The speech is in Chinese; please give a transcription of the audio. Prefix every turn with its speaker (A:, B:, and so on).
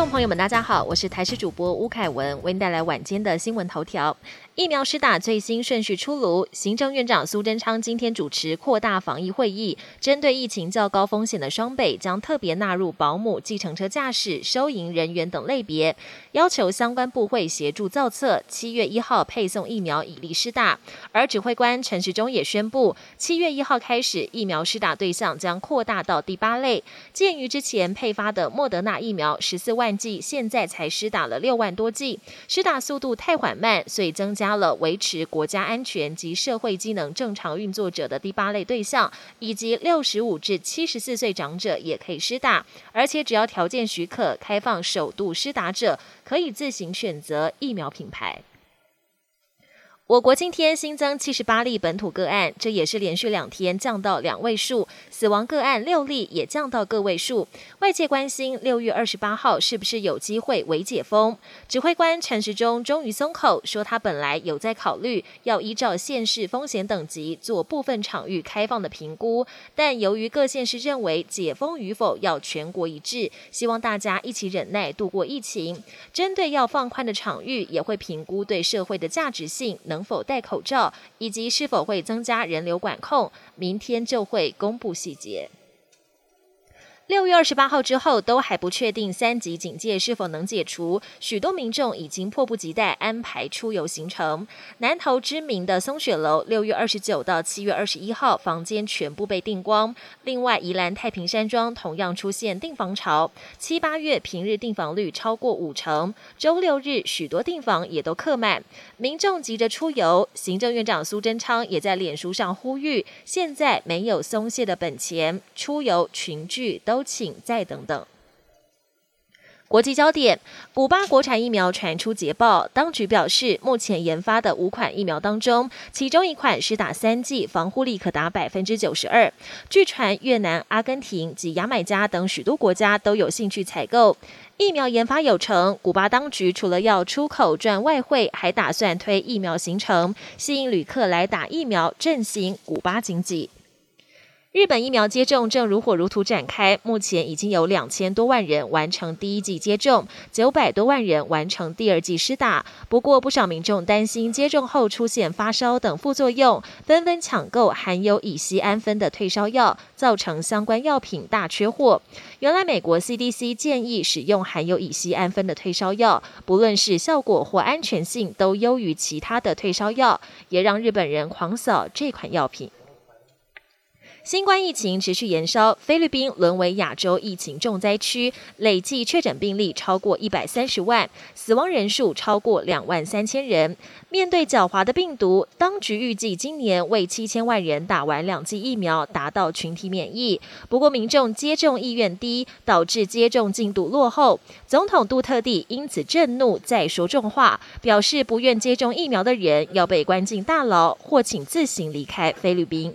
A: 众朋友们，大家好，我是台视主播吴凯文，为您带来晚间的新闻头条。疫苗施打最新顺序出炉，行政院长苏贞昌今天主持扩大防疫会议，针对疫情较高风险的双北，将特别纳入保姆、计程车驾驶、收银人员等类别，要求相关部会协助造册，七月一号配送疫苗以利施打。而指挥官陈时中也宣布，七月一号开始，疫苗施打对象将扩大到第八类。鉴于之前配发的莫德纳疫苗十四万剂，现在才施打了六万多剂，施打速度太缓慢，所以增加。加了维持国家安全及社会机能正常运作者的第八类对象，以及六十五至七十四岁长者也可以施打，而且只要条件许可，开放首度施打者可以自行选择疫苗品牌。我国今天新增七十八例本土个案，这也是连续两天降到两位数，死亡个案六例也降到个位数。外界关心六月二十八号是不是有机会为解封？指挥官陈时中终于松口，说他本来有在考虑要依照县市风险等级做部分场域开放的评估，但由于各县市认为解封与否要全国一致，希望大家一起忍耐度过疫情。针对要放宽的场域，也会评估对社会的价值性能。能否戴口罩，以及是否会增加人流管控，明天就会公布细节。六月二十八号之后都还不确定三级警戒是否能解除，许多民众已经迫不及待安排出游行程。南投知名的松雪楼，六月二十九到七月二十一号房间全部被订光。另外，宜兰太平山庄同样出现订房潮，七八月平日订房率超过五成，周六日许多订房也都客满，民众急着出游。行政院长苏贞昌也在脸书上呼吁，现在没有松懈的本钱，出游群聚都。请再等等。国际焦点：古巴国产疫苗传出捷报，当局表示，目前研发的五款疫苗当中，其中一款是打三剂，防护力可达百分之九十二。据传，越南、阿根廷及牙买加等许多国家都有兴趣采购疫苗。研发有成，古巴当局除了要出口赚外汇，还打算推疫苗行程，吸引旅客来打疫苗，振兴古巴经济。日本疫苗接种正如火如荼展开，目前已经有两千多万人完成第一剂接种，九百多万人完成第二剂施打。不过，不少民众担心接种后出现发烧等副作用，纷纷抢购含有乙酰氨酚的退烧药，造成相关药品大缺货。原来，美国 CDC 建议使用含有乙酰氨酚的退烧药，不论是效果或安全性都优于其他的退烧药，也让日本人狂扫这款药品。新冠疫情持续延烧，菲律宾沦为亚洲疫情重灾区，累计确诊病例超过一百三十万，死亡人数超过两万三千人。面对狡猾的病毒，当局预计今年为七千万人打完两剂疫苗，达到群体免疫。不过，民众接种意愿低，导致接种进度落后。总统杜特地因此震怒，再说重话，表示不愿接种疫苗的人要被关进大牢，或请自行离开菲律宾。